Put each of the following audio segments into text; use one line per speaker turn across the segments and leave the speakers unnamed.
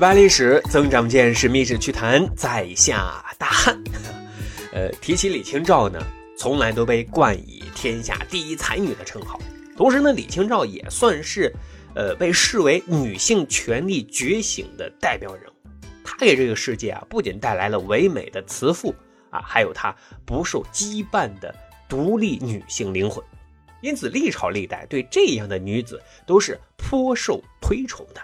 去扒历史，增长见识，密室趣谈，在下大汉。呃，提起李清照呢，从来都被冠以天下第一才女的称号。同时呢，李清照也算是，呃，被视为女性权力觉醒的代表人物。她给这个世界啊，不仅带来了唯美的慈父啊，还有她不受羁绊的独立女性灵魂。因此，历朝历代对这样的女子都是颇受推崇的。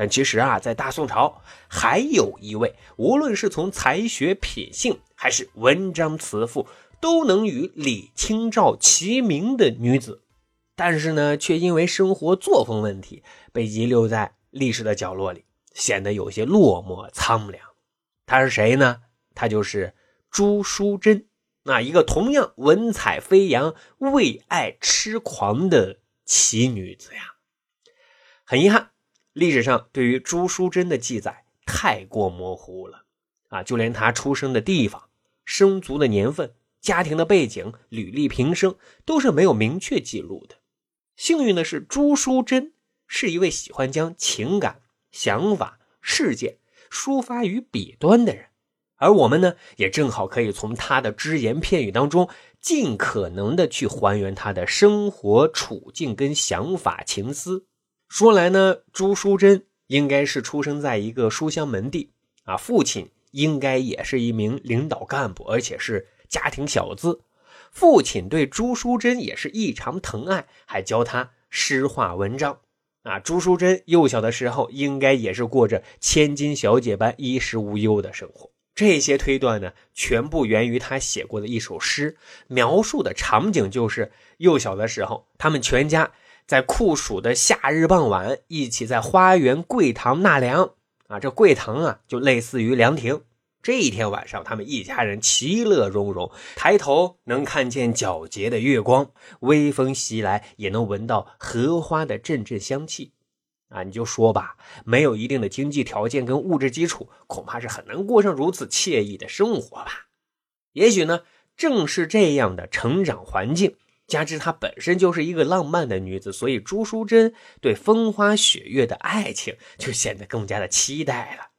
但其实啊，在大宋朝还有一位，无论是从才学、品性，还是文章辞赋，都能与李清照齐名的女子，但是呢，却因为生活作风问题，被遗留在历史的角落里，显得有些落寞苍凉。她是谁呢？她就是朱淑珍，那一个同样文采飞扬、为爱痴狂的奇女子呀。很遗憾。历史上对于朱淑珍的记载太过模糊了啊，就连她出生的地方、生卒的年份、家庭的背景、履历、平生都是没有明确记录的。幸运的是，朱淑珍是一位喜欢将情感、想法、事件抒发于笔端的人，而我们呢，也正好可以从她的只言片语当中，尽可能的去还原她的生活处境跟想法情思。说来呢，朱淑珍应该是出生在一个书香门第啊，父亲应该也是一名领导干部，而且是家庭小资。父亲对朱淑珍也是异常疼爱，还教她诗画文章啊。朱淑珍幼小的时候应该也是过着千金小姐般衣食无忧的生活。这些推断呢，全部源于他写过的一首诗，描述的场景就是幼小的时候，他们全家。在酷暑的夏日傍晚，一起在花园桂堂纳凉啊！这桂堂啊，就类似于凉亭。这一天晚上，他们一家人其乐融融，抬头能看见皎洁的月光，微风袭来，也能闻到荷花的阵阵香气。啊，你就说吧，没有一定的经济条件跟物质基础，恐怕是很难过上如此惬意的生活吧？也许呢，正是这样的成长环境。加之她本身就是一个浪漫的女子，所以朱淑珍对风花雪月的爱情就显得更加的期待了。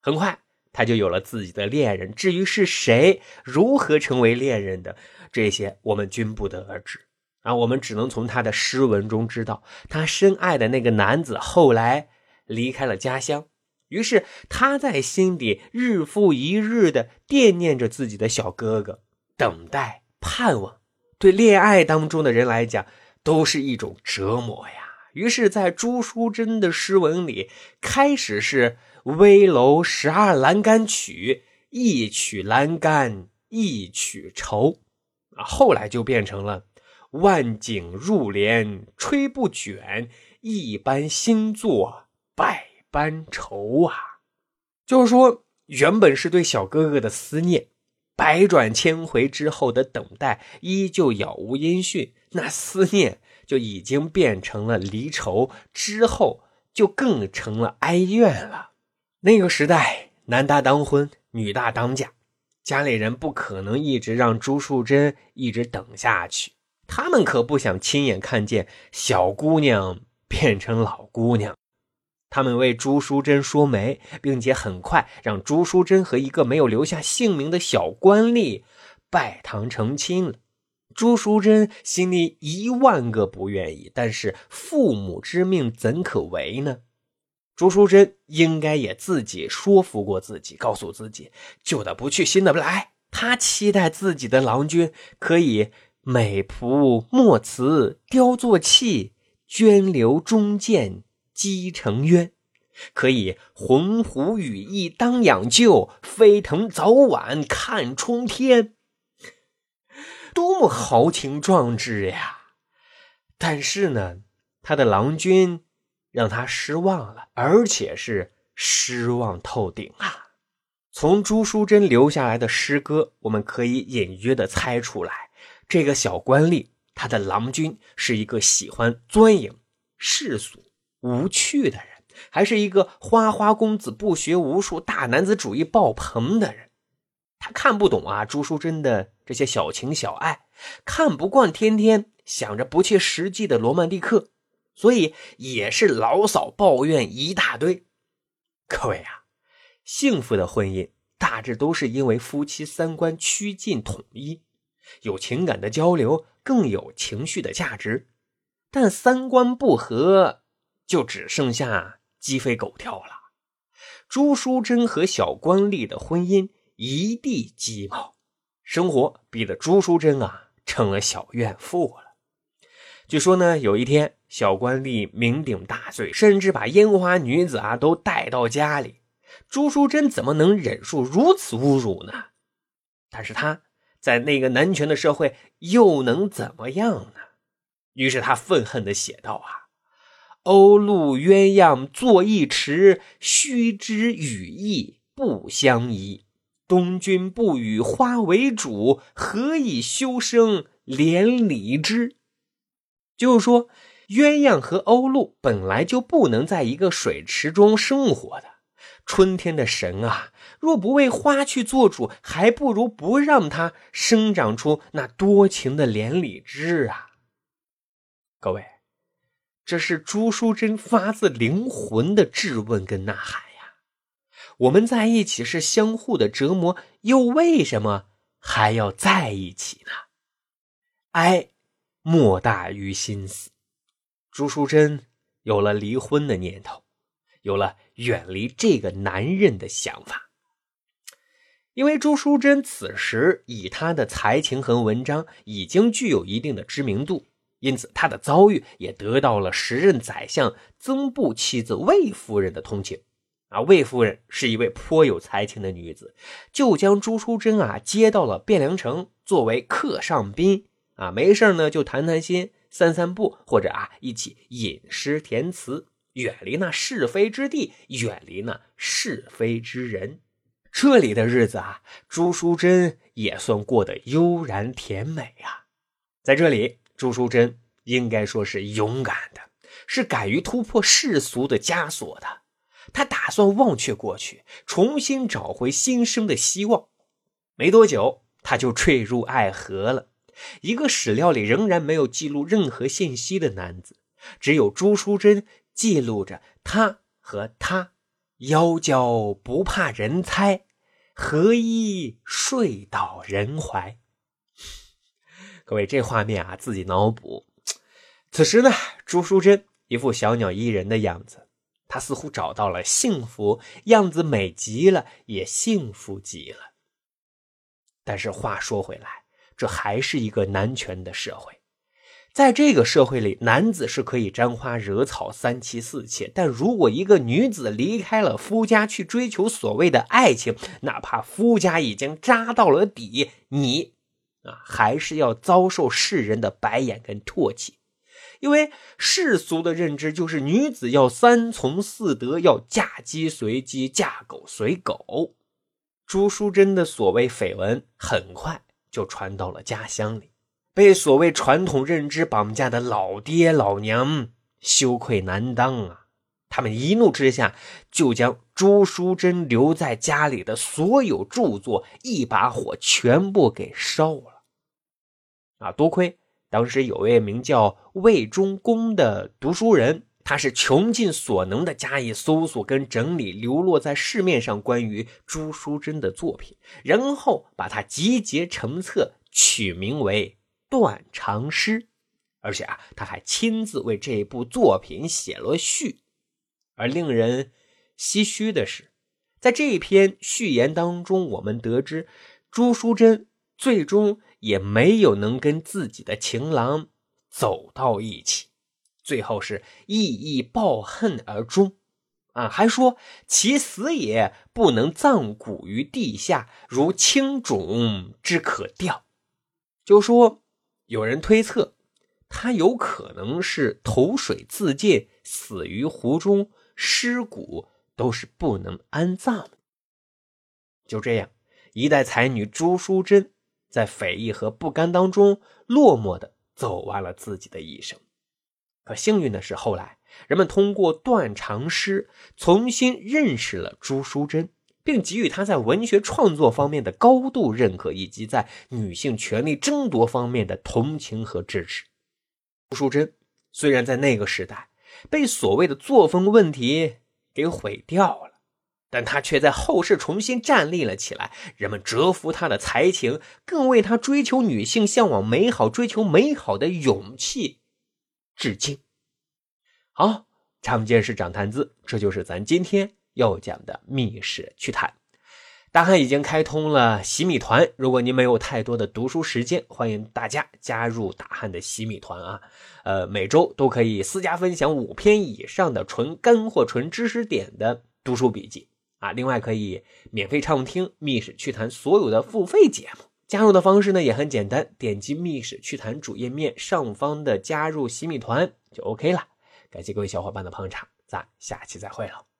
很快，她就有了自己的恋人。至于是谁，如何成为恋人的，这些我们均不得而知。啊，我们只能从她的诗文中知道，她深爱的那个男子后来离开了家乡，于是她在心底日复一日的惦念着自己的小哥哥，等待、盼望。对恋爱当中的人来讲，都是一种折磨呀。于是，在朱淑珍的诗文里，开始是“危楼十二栏杆曲，一曲栏杆一曲愁”，啊，后来就变成了“万景入帘吹不卷，一般新作百般愁”啊。就是说，原本是对小哥哥的思念。百转千回之后的等待依旧杳无音讯，那思念就已经变成了离愁，之后就更成了哀怨了。那个时代，男大当婚，女大当嫁，家里人不可能一直让朱淑珍一直等下去，他们可不想亲眼看见小姑娘变成老姑娘。他们为朱淑珍说媒，并且很快让朱淑珍和一个没有留下姓名的小官吏拜堂成亲了。朱淑珍心里一万个不愿意，但是父母之命怎可违呢？朱淑珍应该也自己说服过自己，告诉自己旧的不去，新的不来。她期待自己的郎君可以美仆莫辞雕作器，涓流终见。积成渊，可以鸿鹄羽翼当养就，飞腾早晚看冲天。多么豪情壮志呀！但是呢，他的郎君让他失望了，而且是失望透顶啊！从朱淑珍留下来的诗歌，我们可以隐约的猜出来，这个小官吏他的郎君是一个喜欢钻营世俗。无趣的人，还是一个花花公子，不学无术，大男子主义爆棚的人。他看不懂啊，朱淑珍的这些小情小爱，看不惯天天想着不切实际的罗曼蒂克，所以也是牢骚抱怨一大堆。各位啊，幸福的婚姻大致都是因为夫妻三观趋近统一，有情感的交流，更有情绪的价值。但三观不合，就只剩下鸡飞狗跳了。朱淑珍和小官吏的婚姻一地鸡毛，生活逼得朱淑珍啊成了小怨妇了。据说呢，有一天小官吏酩酊大醉，甚至把烟花女子啊都带到家里。朱淑珍怎么能忍受如此侮辱呢？但是她在那个男权的社会又能怎么样呢？于是他愤恨地写道：“啊。”鸥鹭鸳鸯坐一池，须知羽翼不相宜。东君不与花为主，何以修生连理之？就是说，鸳鸯和鸥鹭本来就不能在一个水池中生活的。春天的神啊，若不为花去做主，还不如不让它生长出那多情的连理枝啊！各位。这是朱淑珍发自灵魂的质问跟呐喊呀！我们在一起是相互的折磨，又为什么还要在一起呢？哀莫大于心死。朱淑珍有了离婚的念头，有了远离这个男人的想法。因为朱淑珍此时以她的才情和文章，已经具有一定的知名度。因此，他的遭遇也得到了时任宰相曾布妻子魏夫人的同情。啊，魏夫人是一位颇有才情的女子，就将朱淑珍啊接到了汴梁城作为客上宾。啊，没事呢就谈谈心、散散步，或者啊一起吟诗填词，远离那是非之地，远离那是非之人。这里的日子啊，朱淑珍也算过得悠然甜美啊。在这里。朱淑珍应该说是勇敢的，是敢于突破世俗的枷锁的。他打算忘却过去，重新找回新生的希望。没多久，他就坠入爱河了。一个史料里仍然没有记录任何信息的男子，只有朱淑珍记录着他和他妖娇不怕人猜，合衣睡到人怀。各位，这画面啊，自己脑补。此时呢，朱淑珍一副小鸟依人的样子，她似乎找到了幸福，样子美极了，也幸福极了。但是话说回来，这还是一个男权的社会，在这个社会里，男子是可以沾花惹草、三妻四妾，但如果一个女子离开了夫家去追求所谓的爱情，哪怕夫家已经扎到了底，你。啊，还是要遭受世人的白眼跟唾弃，因为世俗的认知就是女子要三从四德，要嫁鸡随鸡，嫁狗随狗。朱淑珍的所谓绯闻很快就传到了家乡里，被所谓传统认知绑架的老爹老娘羞愧难当啊！他们一怒之下就将朱淑珍留在家里的所有著作一把火全部给烧了。啊，多亏当时有位名叫魏忠公的读书人，他是穷尽所能的加以搜索跟整理流落在市面上关于朱淑珍的作品，然后把它集结成册，取名为《断肠诗》，而且啊，他还亲自为这部作品写了序。而令人唏嘘的是，在这篇序言当中，我们得知朱淑珍最终。也没有能跟自己的情郎走到一起，最后是意义抱恨而终，啊，还说其死也不能葬骨于地下，如青冢之可吊。就说有人推测，他有可能是投水自尽，死于湖中，尸骨都是不能安葬的。就这样，一代才女朱淑珍。在匪夷和不甘当中，落寞的走完了自己的一生。可幸运的是，后来人们通过断肠诗重新认识了朱淑珍，并给予她在文学创作方面的高度认可，以及在女性权利争夺方面的同情和支持。朱淑珍虽然在那个时代被所谓的作风问题给毁掉了，但他却在后世重新站立了起来。人们折服他的才情，更为他追求女性、向往美好、追求美好的勇气致敬。好，长见识，长谈资，这就是咱今天要讲的密室趣谈。大汉已经开通了洗米团，如果您没有太多的读书时间，欢迎大家加入大汉的洗米团啊！呃，每周都可以私家分享五篇以上的纯干货、纯知识点的读书笔记啊！另外可以免费畅听密室趣谈所有的付费节目。加入的方式呢也很简单，点击密室趣谈主页面上方的加入洗米团就 OK 了。感谢各位小伙伴的捧场，咱下期再会了。